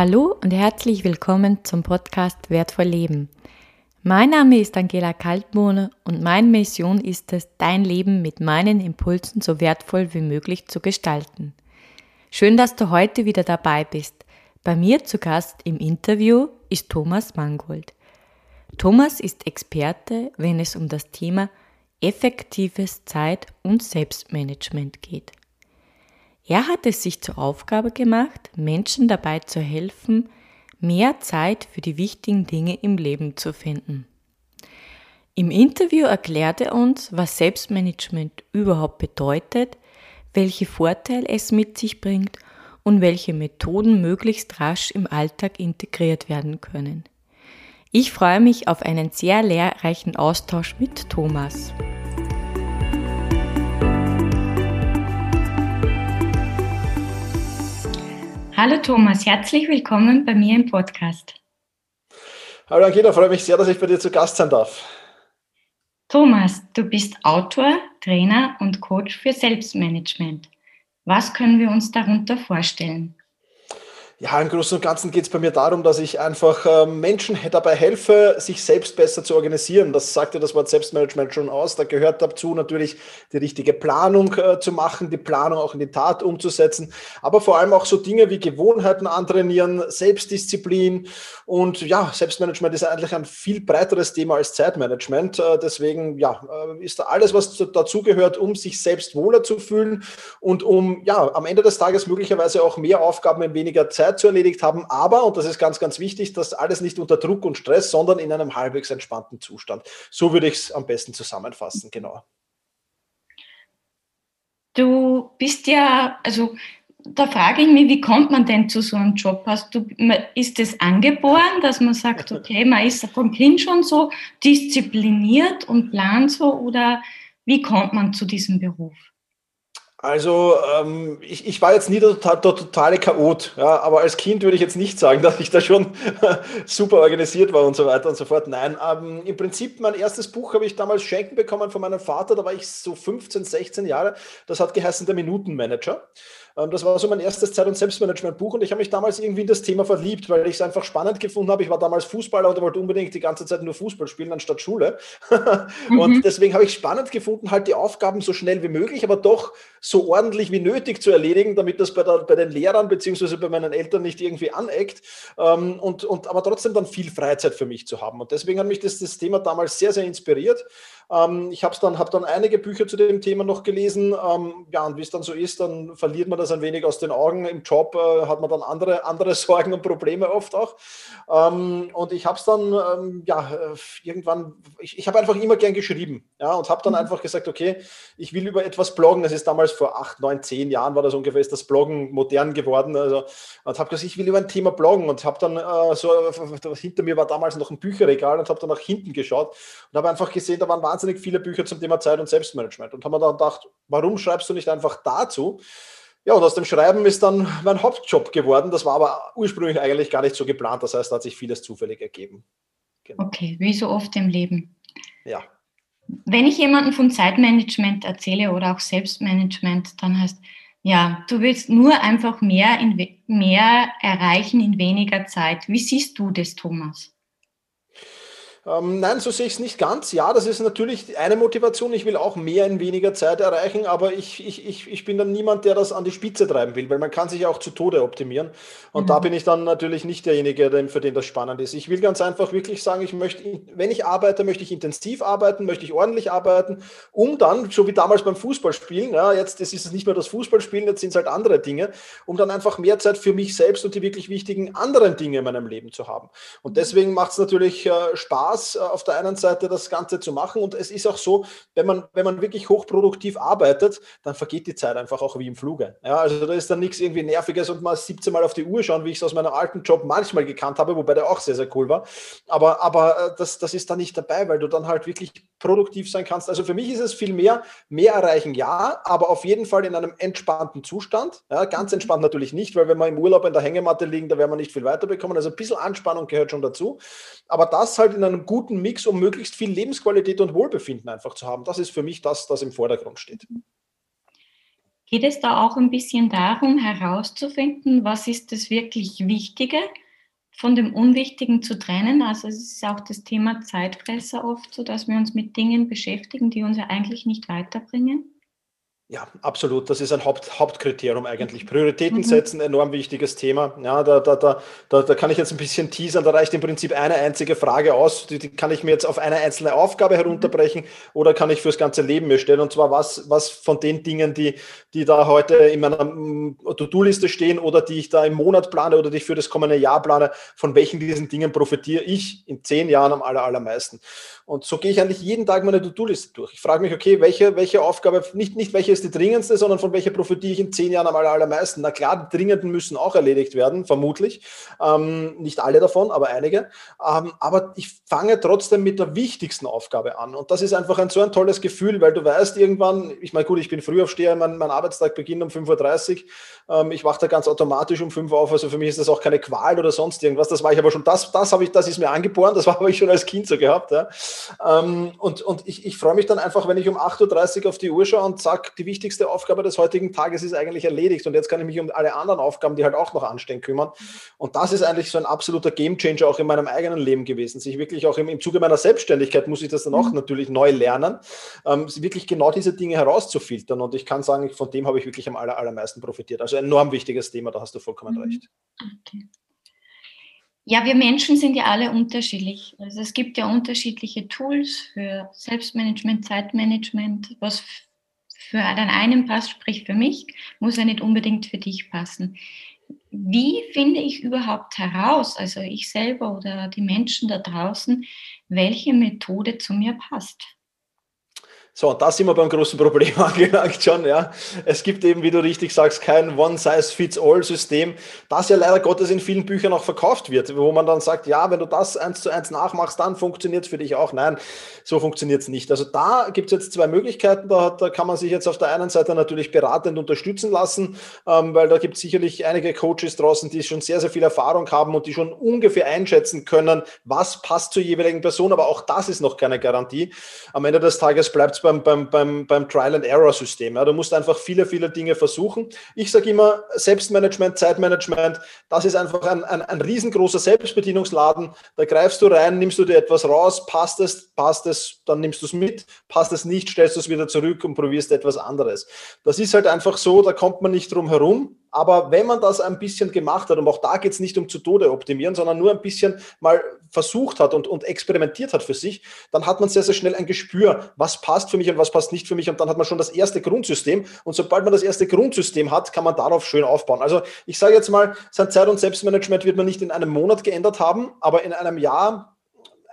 Hallo und herzlich willkommen zum Podcast Wertvoll Leben. Mein Name ist Angela Kaltbohne und meine Mission ist es, dein Leben mit meinen Impulsen so wertvoll wie möglich zu gestalten. Schön, dass du heute wieder dabei bist. Bei mir zu Gast im Interview ist Thomas Mangold. Thomas ist Experte, wenn es um das Thema effektives Zeit- und Selbstmanagement geht. Er hat es sich zur Aufgabe gemacht, Menschen dabei zu helfen, mehr Zeit für die wichtigen Dinge im Leben zu finden. Im Interview erklärt er uns, was Selbstmanagement überhaupt bedeutet, welche Vorteile es mit sich bringt und welche Methoden möglichst rasch im Alltag integriert werden können. Ich freue mich auf einen sehr lehrreichen Austausch mit Thomas. Hallo Thomas, herzlich willkommen bei mir im Podcast. Hallo Angela, freue mich sehr, dass ich bei dir zu Gast sein darf. Thomas, du bist Autor, Trainer und Coach für Selbstmanagement. Was können wir uns darunter vorstellen? Ja, im Großen und Ganzen geht es bei mir darum, dass ich einfach äh, Menschen dabei helfe, sich selbst besser zu organisieren. Das sagt ja das Wort Selbstmanagement schon aus. Da gehört dazu natürlich die richtige Planung äh, zu machen, die Planung auch in die Tat umzusetzen, aber vor allem auch so Dinge wie Gewohnheiten antrainieren, Selbstdisziplin und ja, Selbstmanagement ist eigentlich ein viel breiteres Thema als Zeitmanagement. Äh, deswegen ja, äh, ist da alles, was dazu gehört, um sich selbst wohler zu fühlen und um ja am Ende des Tages möglicherweise auch mehr Aufgaben in weniger Zeit Zeit zu erledigt haben, aber, und das ist ganz, ganz wichtig, das alles nicht unter Druck und Stress, sondern in einem halbwegs entspannten Zustand. So würde ich es am besten zusammenfassen, genau. Du bist ja, also da frage ich mich, wie kommt man denn zu so einem Job? Hast du, ist es angeboren, dass man sagt, okay, man ist vom Kind schon so diszipliniert und plant so oder wie kommt man zu diesem Beruf? Also ähm, ich, ich war jetzt nie der, der, totale Chaot, ja, aber als Kind würde ich jetzt nicht sagen, dass ich da schon super organisiert war und so weiter und so fort. Nein, ähm, im Prinzip mein erstes Buch habe ich damals schenken bekommen von meinem Vater, da war ich so 15, 16 Jahre. Das hat geheißen der Minutenmanager. Ähm, das war so mein erstes Zeit- und Selbstmanagement-Buch und ich habe mich damals irgendwie in das Thema verliebt, weil ich es einfach spannend gefunden habe. Ich war damals Fußballer und wollte unbedingt die ganze Zeit nur Fußball spielen anstatt Schule. mhm. Und deswegen habe ich spannend gefunden, halt die Aufgaben so schnell wie möglich, aber doch so ordentlich wie nötig zu erledigen, damit das bei, der, bei den Lehrern bzw. bei meinen Eltern nicht irgendwie aneckt ähm, und, und aber trotzdem dann viel Freizeit für mich zu haben. Und deswegen hat mich das, das Thema damals sehr, sehr inspiriert. Ähm, ich habe dann, hab dann einige Bücher zu dem Thema noch gelesen. Ähm, ja, und wie es dann so ist, dann verliert man das ein wenig aus den Augen. Im Job äh, hat man dann andere, andere Sorgen und Probleme oft auch. Ähm, und ich habe es dann, ähm, ja, äh, irgendwann, ich, ich habe einfach immer gern geschrieben. Ja, und habe dann mhm. einfach gesagt, okay, ich will über etwas bloggen. Das ist damals vor acht, neun, zehn Jahren war das ungefähr, ist das Bloggen modern geworden. Also, und habe gesagt, ich will über ein Thema bloggen und habe dann äh, so, hinter mir war damals noch ein Bücherregal und habe dann nach hinten geschaut und habe einfach gesehen, da waren wahnsinnig viele Bücher zum Thema Zeit und Selbstmanagement und haben mir dann gedacht, warum schreibst du nicht einfach dazu? Ja, und aus dem Schreiben ist dann mein Hauptjob geworden. Das war aber ursprünglich eigentlich gar nicht so geplant. Das heißt, da hat sich vieles zufällig ergeben. Genau. Okay, wie so oft im Leben. Ja. Wenn ich jemandem von Zeitmanagement erzähle oder auch Selbstmanagement, dann heißt, ja, du willst nur einfach mehr, in, mehr erreichen in weniger Zeit. Wie siehst du das, Thomas? Ähm, nein, so sehe ich es nicht ganz. Ja, das ist natürlich eine Motivation. Ich will auch mehr in weniger Zeit erreichen, aber ich, ich, ich, ich bin dann niemand, der das an die Spitze treiben will, weil man kann sich auch zu Tode optimieren. Und mhm. da bin ich dann natürlich nicht derjenige, für den das spannend ist. Ich will ganz einfach wirklich sagen, ich möchte, wenn ich arbeite, möchte ich intensiv arbeiten, möchte ich ordentlich arbeiten, um dann, so wie damals beim Fußballspielen, ja, jetzt ist es nicht mehr das Fußballspielen, jetzt sind es halt andere Dinge, um dann einfach mehr Zeit für mich selbst und die wirklich wichtigen anderen Dinge in meinem Leben zu haben. Und deswegen macht es natürlich äh, Spaß, Spaß, äh, auf der einen Seite das Ganze zu machen. Und es ist auch so, wenn man, wenn man wirklich hochproduktiv arbeitet, dann vergeht die Zeit einfach auch wie im Fluge. Ja, also da ist dann nichts irgendwie Nerviges und mal 17 Mal auf die Uhr schauen, wie ich es aus meinem alten Job manchmal gekannt habe, wobei der auch sehr, sehr cool war. Aber, aber äh, das, das ist da nicht dabei, weil du dann halt wirklich produktiv sein kannst. Also für mich ist es viel mehr, mehr erreichen, ja, aber auf jeden Fall in einem entspannten Zustand. Ja, ganz entspannt natürlich nicht, weil wenn wir im Urlaub in der Hängematte liegen, da werden wir nicht viel weiterbekommen. Also ein bisschen Anspannung gehört schon dazu. Aber das halt in einem guten Mix, um möglichst viel Lebensqualität und Wohlbefinden einfach zu haben. Das ist für mich das, das im Vordergrund steht. Geht es da auch ein bisschen darum, herauszufinden, was ist das wirklich Wichtige von dem Unwichtigen zu trennen? Also es ist auch das Thema Zeitfresser oft so, dass wir uns mit Dingen beschäftigen, die uns ja eigentlich nicht weiterbringen. Ja, absolut. Das ist ein Haupt, Hauptkriterium eigentlich. Prioritäten mhm. setzen, enorm wichtiges Thema. Ja, da, da, da, da, da kann ich jetzt ein bisschen teasern. Da reicht im Prinzip eine einzige Frage aus. Die, die kann ich mir jetzt auf eine einzelne Aufgabe herunterbrechen oder kann ich fürs ganze Leben mir stellen. Und zwar was, was von den Dingen, die, die da heute in meiner mm, To-Do-Liste stehen oder die ich da im Monat plane oder die ich für das kommende Jahr plane, von welchen diesen Dingen profitiere ich in zehn Jahren am aller, allermeisten. Und so gehe ich eigentlich jeden Tag meine To-Do-Liste durch. Ich frage mich, okay, welche, welche Aufgabe, nicht, nicht welche ist die dringendste, sondern von welcher profitiere ich in zehn Jahren am aller, allermeisten. Na klar, die dringenden müssen auch erledigt werden, vermutlich. Ähm, nicht alle davon, aber einige. Ähm, aber ich fange trotzdem mit der wichtigsten Aufgabe an. Und das ist einfach ein so ein tolles Gefühl, weil du weißt irgendwann, ich meine, gut, ich bin Frühaufsteher, mein, mein Arbeitstag beginnt um 5.30 Uhr. Ähm, ich wache da ganz automatisch um 5 Uhr auf. Also für mich ist das auch keine Qual oder sonst irgendwas. Das war ich aber schon, das, das habe ich, das ist mir angeboren, das habe ich schon als Kind so gehabt. Ja. Ähm, und und ich, ich freue mich dann einfach, wenn ich um 8.30 Uhr auf die Uhr schaue und sage, die wichtigste Aufgabe des heutigen Tages ist eigentlich erledigt und jetzt kann ich mich um alle anderen Aufgaben, die halt auch noch anstehen, kümmern. Und das ist eigentlich so ein absoluter Gamechanger auch in meinem eigenen Leben gewesen. Sich wirklich auch im, im Zuge meiner Selbstständigkeit muss ich das dann auch mhm. natürlich neu lernen, ähm, wirklich genau diese Dinge herauszufiltern. Und ich kann sagen, von dem habe ich wirklich am aller, allermeisten profitiert. Also ein enorm wichtiges Thema, da hast du vollkommen mhm. recht. Okay. Ja, wir Menschen sind ja alle unterschiedlich. Also es gibt ja unterschiedliche Tools für Selbstmanagement, Zeitmanagement. Was für den einen passt, sprich für mich, muss ja nicht unbedingt für dich passen. Wie finde ich überhaupt heraus, also ich selber oder die Menschen da draußen, welche Methode zu mir passt? So, da sind wir beim großen Problem angelangt schon, ja. Es gibt eben, wie du richtig sagst, kein One-Size-Fits-All-System, das ja leider Gottes in vielen Büchern auch verkauft wird, wo man dann sagt, ja, wenn du das eins zu eins nachmachst, dann funktioniert es für dich auch. Nein, so funktioniert es nicht. Also da gibt es jetzt zwei Möglichkeiten. Da, da, kann man sich jetzt auf der einen Seite natürlich beratend unterstützen lassen, ähm, weil da gibt es sicherlich einige Coaches draußen, die schon sehr, sehr viel Erfahrung haben und die schon ungefähr einschätzen können, was passt zur jeweiligen Person. Aber auch das ist noch keine Garantie. Am Ende des Tages bleibt es beim, beim, beim, beim Trial-and-Error-System. Ja. Du musst einfach viele, viele Dinge versuchen. Ich sage immer, Selbstmanagement, Zeitmanagement, das ist einfach ein, ein, ein riesengroßer Selbstbedienungsladen. Da greifst du rein, nimmst du dir etwas raus, passt es, passt es, dann nimmst du es mit, passt es nicht, stellst du es wieder zurück und probierst etwas anderes. Das ist halt einfach so, da kommt man nicht drum herum. Aber wenn man das ein bisschen gemacht hat, und auch da geht es nicht um zu Tode optimieren, sondern nur ein bisschen mal versucht hat und, und experimentiert hat für sich, dann hat man sehr, sehr schnell ein Gespür, was passt für mich und was passt nicht für mich. Und dann hat man schon das erste Grundsystem. Und sobald man das erste Grundsystem hat, kann man darauf schön aufbauen. Also ich sage jetzt mal, sein Zeit- und Selbstmanagement wird man nicht in einem Monat geändert haben, aber in einem Jahr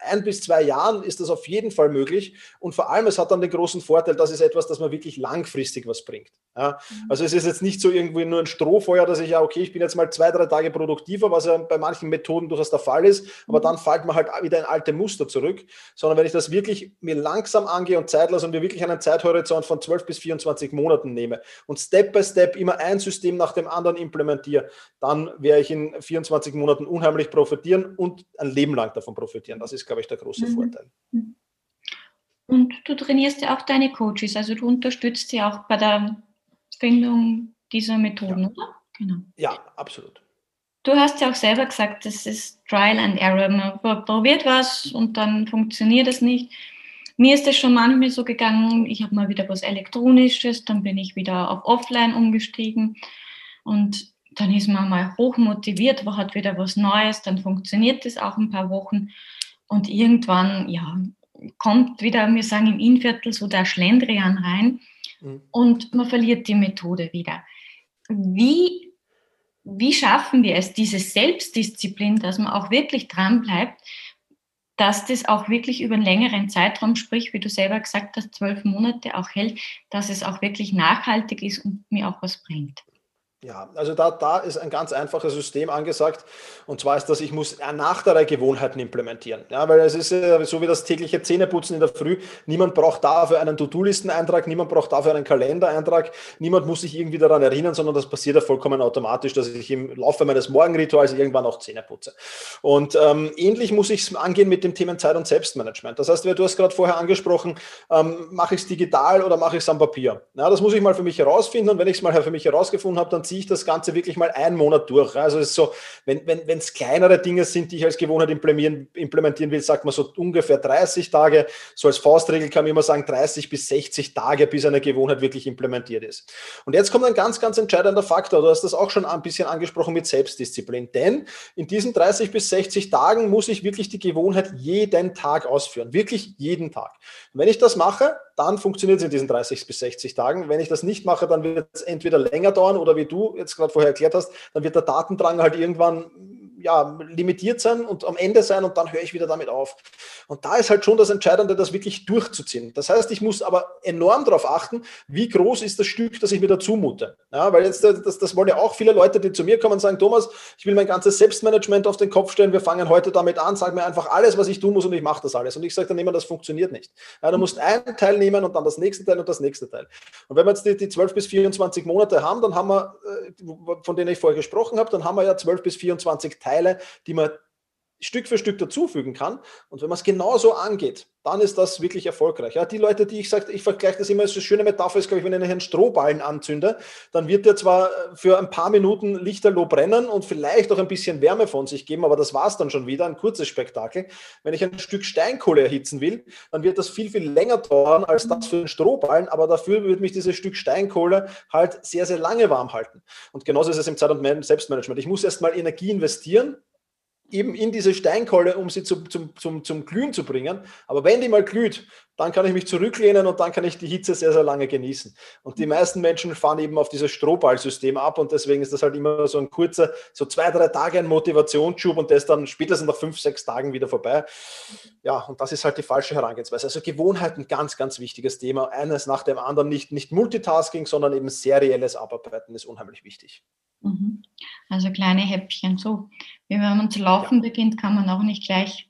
ein bis zwei Jahren ist das auf jeden Fall möglich. Und vor allem, es hat dann den großen Vorteil, dass es etwas, das man wirklich langfristig was bringt. Ja, mhm. also es ist jetzt nicht so irgendwie nur ein Strohfeuer, dass ich ja, okay, ich bin jetzt mal zwei, drei Tage produktiver, was ja bei manchen Methoden durchaus der Fall ist, aber mhm. dann fällt man halt wieder in alte Muster zurück, sondern wenn ich das wirklich mir langsam angehe und Zeit lasse und mir wirklich einen Zeithorizont von 12 bis 24 Monaten nehme und Step by Step immer ein System nach dem anderen implementiere, dann werde ich in 24 Monaten unheimlich profitieren und ein Leben lang davon profitieren. Das ist, glaube ich, der große mhm. Vorteil. Mhm. Und du trainierst ja auch deine Coaches, also du unterstützt sie auch bei der Findung dieser Methoden, ja. oder? Genau. Ja, absolut. Du hast ja auch selber gesagt, das ist Trial and Error. Man probiert was und dann funktioniert es nicht. Mir ist es schon manchmal so gegangen, ich habe mal wieder was Elektronisches, dann bin ich wieder auf Offline umgestiegen und dann ist man mal hoch motiviert, man hat wieder was Neues, dann funktioniert das auch ein paar Wochen und irgendwann, ja, kommt wieder, wir sagen im Innviertel so der Schlendrian rein mhm. und man verliert die Methode wieder. Wie, wie schaffen wir es, diese Selbstdisziplin, dass man auch wirklich dran bleibt, dass das auch wirklich über einen längeren Zeitraum, sprich, wie du selber gesagt hast, zwölf Monate auch hält, dass es auch wirklich nachhaltig ist und mir auch was bringt? Ja, also da, da ist ein ganz einfaches System angesagt. Und zwar ist das, ich muss nach der Gewohnheiten implementieren. Ja, weil es ist so wie das tägliche Zähneputzen in der Früh. Niemand braucht dafür einen To-Do-Listen-Eintrag, niemand braucht dafür einen Kalendereintrag, niemand muss sich irgendwie daran erinnern, sondern das passiert ja vollkommen automatisch, dass ich im Laufe meines Morgenrituals irgendwann auch Zähne putze. Und ähm, ähnlich muss ich es angehen mit dem Thema Zeit- und Selbstmanagement. Das heißt, du hast gerade vorher angesprochen, ähm, mache ich es digital oder mache ich es am Papier? Ja, das muss ich mal für mich herausfinden und wenn ich es mal für mich herausgefunden habe, dann ziehe ziehe ich das Ganze wirklich mal einen Monat durch. Also es ist so, wenn wenn wenn, es kleinere Dinge sind, die ich als Gewohnheit implementieren, implementieren will, sagt man so ungefähr 30 Tage. So als Faustregel kann man immer sagen 30 bis 60 Tage, bis eine Gewohnheit wirklich implementiert ist. Und jetzt kommt ein ganz, ganz entscheidender Faktor. Du hast das auch schon ein bisschen angesprochen mit Selbstdisziplin. Denn in diesen 30 bis 60 Tagen muss ich wirklich die Gewohnheit jeden Tag ausführen. Wirklich jeden Tag. Und wenn ich das mache, dann funktioniert es in diesen 30 bis 60 Tagen. Wenn ich das nicht mache, dann wird es entweder länger dauern oder wie du jetzt gerade vorher erklärt hast, dann wird der Datendrang halt irgendwann ja, limitiert sein und am Ende sein und dann höre ich wieder damit auf. Und da ist halt schon das Entscheidende, das wirklich durchzuziehen. Das heißt, ich muss aber enorm darauf achten, wie groß ist das Stück, das ich mir da zumute. Ja, weil jetzt, das, das wollen ja auch viele Leute, die zu mir kommen und sagen, Thomas, ich will mein ganzes Selbstmanagement auf den Kopf stellen, wir fangen heute damit an, sag mir einfach alles, was ich tun muss und ich mache das alles. Und ich sage dann immer, das funktioniert nicht. Ja, du musst einen Teil nehmen und dann das nächste Teil und das nächste Teil. Und wenn wir jetzt die, die 12 bis 24 Monate haben, dann haben wir, äh, von denen ich vorher gesprochen habe, dann haben wir ja 12 bis 24 Teile, die man Stück für Stück dazufügen kann. Und wenn man es genauso angeht, dann ist das wirklich erfolgreich. Ja, die Leute, die ich sage, ich vergleiche das immer, als eine schöne Metapher ist, glaube ich, wenn ich einen Strohballen anzünde, dann wird der zwar für ein paar Minuten lichterloh brennen und vielleicht auch ein bisschen Wärme von sich geben, aber das war es dann schon wieder, ein kurzes Spektakel. Wenn ich ein Stück Steinkohle erhitzen will, dann wird das viel, viel länger dauern als das für einen Strohballen, aber dafür wird mich dieses Stück Steinkohle halt sehr, sehr lange warm halten. Und genauso ist es im Zeit- und Selbstmanagement. Ich muss erstmal Energie investieren, eben in diese Steinkolle, um sie zum, zum, zum, zum Glühen zu bringen. Aber wenn die mal glüht, dann kann ich mich zurücklehnen und dann kann ich die Hitze sehr, sehr lange genießen. Und die meisten Menschen fahren eben auf dieses Strohballsystem ab und deswegen ist das halt immer so ein kurzer, so zwei, drei Tage ein Motivationsschub und das dann spätestens nach fünf, sechs Tagen wieder vorbei. Ja, und das ist halt die falsche Herangehensweise. Also Gewohnheiten, ganz, ganz wichtiges Thema. Eines nach dem anderen, nicht, nicht Multitasking, sondern eben serielles Abarbeiten ist unheimlich wichtig. Mhm. Also kleine Häppchen. So, wenn man zu laufen ja. beginnt, kann man auch nicht gleich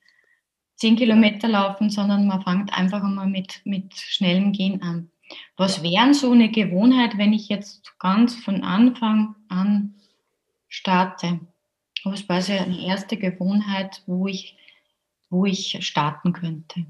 zehn Kilometer laufen, sondern man fängt einfach einmal mit, mit schnellem Gehen an. Was wären so eine Gewohnheit, wenn ich jetzt ganz von Anfang an starte? Was wäre so eine erste Gewohnheit, wo ich, wo ich starten könnte?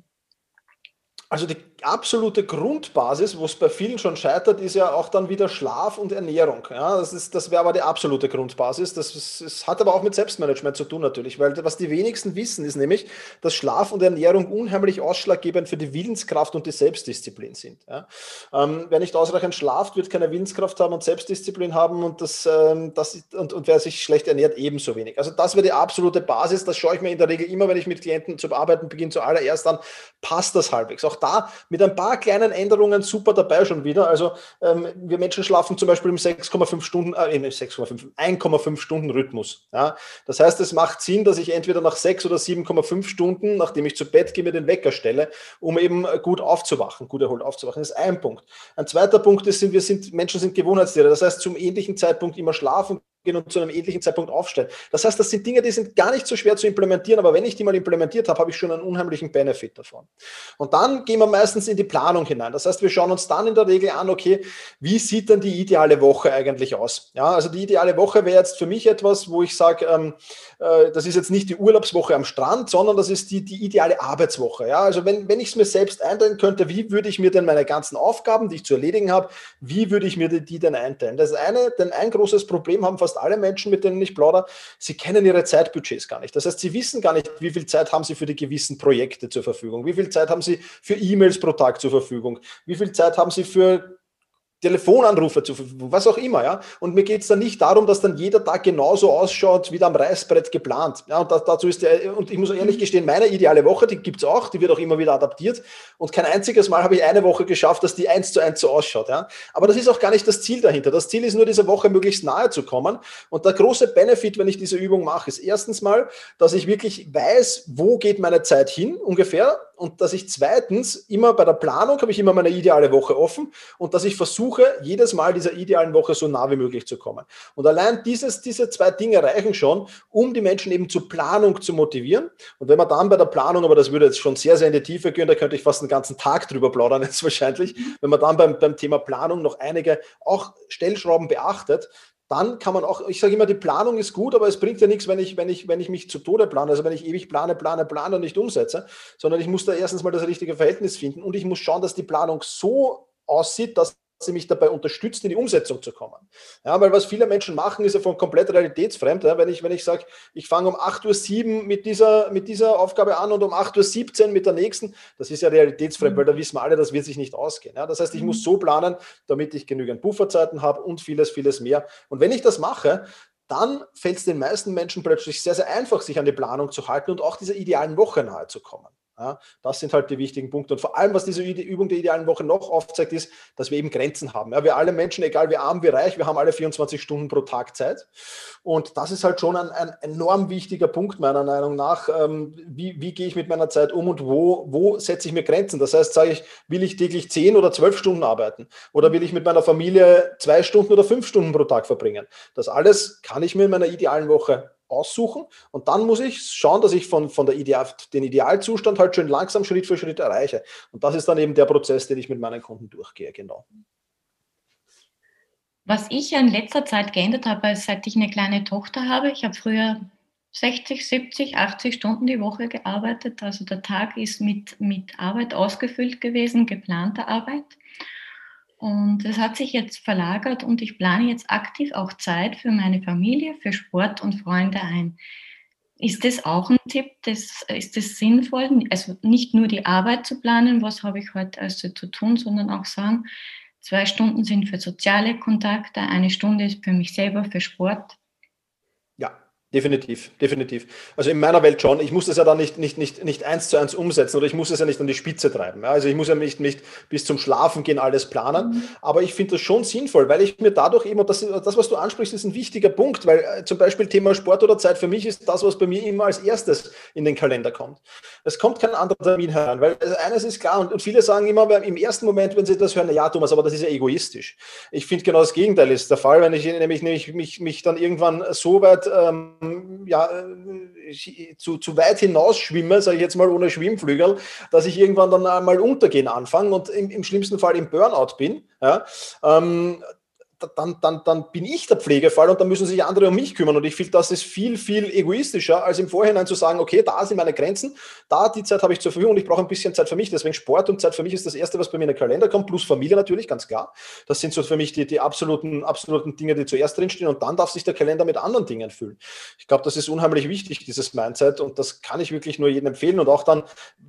Also die absolute Grundbasis, wo es bei vielen schon scheitert, ist ja auch dann wieder Schlaf und Ernährung. Ja, das, das wäre aber die absolute Grundbasis. Das, ist, das hat aber auch mit Selbstmanagement zu tun natürlich, weil was die wenigsten wissen, ist nämlich, dass Schlaf und Ernährung unheimlich ausschlaggebend für die Willenskraft und die Selbstdisziplin sind. Ja. Ähm, wer nicht ausreichend schlaft, wird keine Willenskraft haben und Selbstdisziplin haben und, das, ähm, das, und, und wer sich schlecht ernährt, ebenso wenig. Also das wäre die absolute Basis. Das schaue ich mir in der Regel immer, wenn ich mit Klienten zum Arbeiten beginne, zuallererst an, passt das halbwegs. Auch da mit ein paar kleinen Änderungen super dabei schon wieder. Also ähm, wir Menschen schlafen zum Beispiel im 6,5 Stunden, äh, 6,5, 1,5 Stunden Rhythmus. Ja? Das heißt, es macht Sinn, dass ich entweder nach 6 oder 7,5 Stunden, nachdem ich zu Bett gehe, mir den Wecker stelle, um eben gut aufzuwachen, gut erholt aufzuwachen. Das ist ein Punkt. Ein zweiter Punkt ist, wir sind, Menschen sind Gewohnheitstiere. Das heißt, zum ähnlichen Zeitpunkt immer schlafen und zu einem ähnlichen Zeitpunkt aufstellen. Das heißt, das sind Dinge, die sind gar nicht so schwer zu implementieren, aber wenn ich die mal implementiert habe, habe ich schon einen unheimlichen Benefit davon. Und dann gehen wir meistens in die Planung hinein. Das heißt, wir schauen uns dann in der Regel an, okay, wie sieht denn die ideale Woche eigentlich aus? Ja, also die ideale Woche wäre jetzt für mich etwas, wo ich sage, ähm, äh, das ist jetzt nicht die Urlaubswoche am Strand, sondern das ist die, die ideale Arbeitswoche. Ja, also wenn, wenn ich es mir selbst einteilen könnte, wie würde ich mir denn meine ganzen Aufgaben, die ich zu erledigen habe, wie würde ich mir die, die denn einteilen? Das eine, denn ein großes Problem haben fast fast alle Menschen, mit denen ich plaudere, sie kennen ihre Zeitbudgets gar nicht. Das heißt, sie wissen gar nicht, wie viel Zeit haben sie für die gewissen Projekte zur Verfügung, wie viel Zeit haben sie für E-Mails pro Tag zur Verfügung, wie viel Zeit haben sie für Telefonanrufe zu verfügen, was auch immer, ja. Und mir geht es dann nicht darum, dass dann jeder Tag genauso ausschaut, wie am Reißbrett geplant. Ja, und das, dazu ist der, und ich muss ehrlich gestehen, meine ideale Woche, die gibt es auch, die wird auch immer wieder adaptiert. Und kein einziges Mal habe ich eine Woche geschafft, dass die eins zu eins so ausschaut. Ja. Aber das ist auch gar nicht das Ziel dahinter. Das Ziel ist nur, dieser Woche möglichst nahe zu kommen. Und der große Benefit, wenn ich diese Übung mache, ist erstens mal, dass ich wirklich weiß, wo geht meine Zeit hin ungefähr. Und dass ich zweitens immer bei der Planung habe ich immer meine ideale Woche offen und dass ich versuche, jedes Mal dieser idealen Woche so nah wie möglich zu kommen. Und allein dieses, diese zwei Dinge reichen schon, um die Menschen eben zur Planung zu motivieren. Und wenn man dann bei der Planung, aber das würde jetzt schon sehr, sehr in die Tiefe gehen, da könnte ich fast einen ganzen Tag drüber plaudern jetzt wahrscheinlich, wenn man dann beim, beim Thema Planung noch einige auch Stellschrauben beachtet, dann kann man auch, ich sage immer, die Planung ist gut, aber es bringt ja nichts, wenn ich, wenn ich, wenn ich mich zu Tode plane, also wenn ich ewig plane, plane, plane und nicht umsetze, sondern ich muss da erstens mal das richtige Verhältnis finden und ich muss schauen, dass die Planung so aussieht, dass sie mich dabei unterstützt, in die Umsetzung zu kommen. Ja, weil was viele Menschen machen, ist ja von komplett realitätsfremd. Ja, wenn ich, wenn ich sage, ich fange um 8.07 Uhr mit dieser, mit dieser Aufgabe an und um 8.17 Uhr mit der nächsten, das ist ja realitätsfremd, mhm. weil da wissen wir alle, das wird sich nicht ausgehen. Ja, das heißt, ich mhm. muss so planen, damit ich genügend Pufferzeiten habe und vieles, vieles mehr. Und wenn ich das mache, dann fällt es den meisten Menschen plötzlich sehr, sehr einfach, sich an die Planung zu halten und auch dieser idealen Woche nahe zu kommen. Ja, das sind halt die wichtigen Punkte. Und vor allem, was diese Übung der idealen Woche noch aufzeigt, ist, dass wir eben Grenzen haben. Ja, wir alle Menschen, egal wie arm, wie reich, wir haben alle 24 Stunden pro Tag Zeit. Und das ist halt schon ein, ein enorm wichtiger Punkt meiner Meinung nach. Ähm, wie, wie gehe ich mit meiner Zeit um und wo, wo setze ich mir Grenzen? Das heißt, sage ich, will ich täglich 10 oder 12 Stunden arbeiten? Oder will ich mit meiner Familie zwei Stunden oder fünf Stunden pro Tag verbringen? Das alles kann ich mir in meiner idealen Woche aussuchen und dann muss ich schauen, dass ich von, von der Ideal, den Idealzustand halt schön langsam Schritt für Schritt erreiche. Und das ist dann eben der Prozess, den ich mit meinen Kunden durchgehe, genau. Was ich in letzter Zeit geändert habe, seit ich eine kleine Tochter habe, ich habe früher 60, 70, 80 Stunden die Woche gearbeitet. Also der Tag ist mit, mit Arbeit ausgefüllt gewesen, geplanter Arbeit. Und es hat sich jetzt verlagert und ich plane jetzt aktiv auch Zeit für meine Familie, für Sport und Freunde ein. Ist das auch ein Tipp? Das, ist es sinnvoll, also nicht nur die Arbeit zu planen, was habe ich heute also zu tun, sondern auch sagen, zwei Stunden sind für soziale Kontakte, eine Stunde ist für mich selber, für Sport. Definitiv, definitiv. Also in meiner Welt schon. Ich muss das ja dann nicht, nicht, nicht, nicht eins zu eins umsetzen oder ich muss es ja nicht an die Spitze treiben. Also ich muss ja nicht, nicht bis zum Schlafen gehen alles planen. Mhm. Aber ich finde das schon sinnvoll, weil ich mir dadurch eben, und das, das, was du ansprichst, ist ein wichtiger Punkt, weil äh, zum Beispiel Thema Sport oder Zeit für mich ist das, was bei mir immer als erstes in den Kalender kommt. Es kommt kein anderer Termin herein, weil eines ist klar und, und viele sagen immer im ersten Moment, wenn sie das hören, ja Thomas, aber das ist ja egoistisch. Ich finde genau das Gegenteil ist der Fall, wenn ich nämlich, nämlich mich, mich dann irgendwann so weit ähm, ja, äh, zu, zu weit hinaus schwimme, sage ich jetzt mal ohne Schwimmflügel, dass ich irgendwann dann einmal untergehen anfange und im, im schlimmsten Fall im Burnout bin. Ja, ähm, dann, dann, dann bin ich der Pflegefall und dann müssen sich andere um mich kümmern. Und ich finde, das ist viel, viel egoistischer, als im Vorhinein zu sagen, okay, da sind meine Grenzen, da die Zeit habe ich zur Verfügung und ich brauche ein bisschen Zeit für mich. Deswegen Sport und Zeit für mich ist das Erste, was bei mir in den Kalender kommt, plus Familie natürlich, ganz klar. Das sind so für mich die, die absoluten, absoluten Dinge, die zuerst drinstehen und dann darf sich der Kalender mit anderen Dingen füllen. Ich glaube, das ist unheimlich wichtig, dieses Mindset und das kann ich wirklich nur jedem empfehlen und auch dann,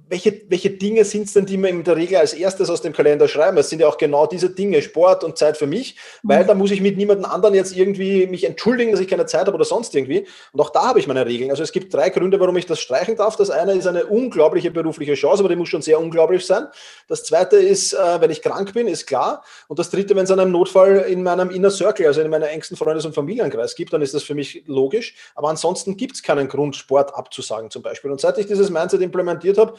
welche, welche Dinge sind es denn, die wir in der Regel als erstes aus dem Kalender schreiben? Es sind ja auch genau diese Dinge, Sport und Zeit für mich, weil da muss ich mit niemandem anderen jetzt irgendwie mich entschuldigen, dass ich keine Zeit habe oder sonst irgendwie. Und auch da habe ich meine Regeln. Also es gibt drei Gründe, warum ich das streichen darf. Das eine ist eine unglaubliche berufliche Chance, aber die muss schon sehr unglaublich sein. Das zweite ist, äh, wenn ich krank bin, ist klar. Und das dritte, wenn es einen Notfall in meinem Inner Circle, also in meinem engsten Freundes- und Familienkreis gibt, dann ist das für mich logisch. Aber ansonsten gibt es keinen Grund, Sport abzusagen zum Beispiel. Und seit ich dieses Mindset implementiert habe,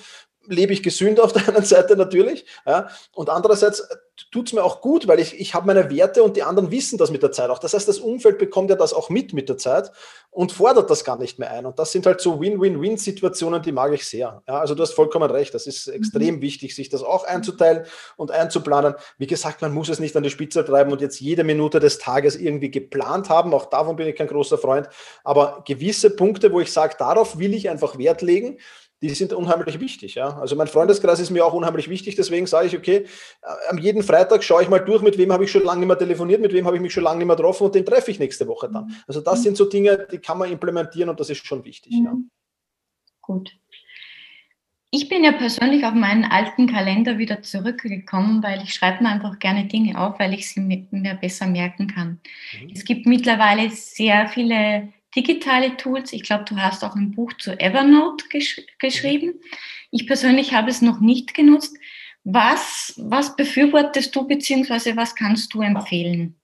lebe ich gesünder auf der einen Seite natürlich. Ja, und andererseits tut es mir auch gut, weil ich, ich habe meine Werte und die anderen wissen das mit der Zeit auch. Das heißt, das Umfeld bekommt ja das auch mit mit der Zeit und fordert das gar nicht mehr ein. Und das sind halt so Win-Win-Win-Situationen, die mag ich sehr. Ja, also du hast vollkommen recht. Das ist extrem mhm. wichtig, sich das auch einzuteilen und einzuplanen. Wie gesagt, man muss es nicht an die Spitze treiben und jetzt jede Minute des Tages irgendwie geplant haben. Auch davon bin ich kein großer Freund. Aber gewisse Punkte, wo ich sage, darauf will ich einfach Wert legen, die sind unheimlich wichtig. Ja? Also mein Freundeskreis ist mir auch unheimlich wichtig, deswegen sage ich, okay, äh, am jeden Freitag schaue ich mal durch, mit wem habe ich schon lange nicht mehr telefoniert, mit wem habe ich mich schon lange nicht mehr getroffen und den treffe ich nächste Woche dann. Mhm. Also das sind so Dinge, die kann man implementieren und das ist schon wichtig. Ja. Mhm. Gut. Ich bin ja persönlich auf meinen alten Kalender wieder zurückgekommen, weil ich schreibe mir einfach gerne Dinge auf, weil ich sie mir besser merken kann. Mhm. Es gibt mittlerweile sehr viele digitale Tools. Ich glaube, du hast auch ein Buch zu Evernote gesch geschrieben. Ich persönlich habe es noch nicht genutzt. Was, was befürwortest du beziehungsweise was kannst du empfehlen?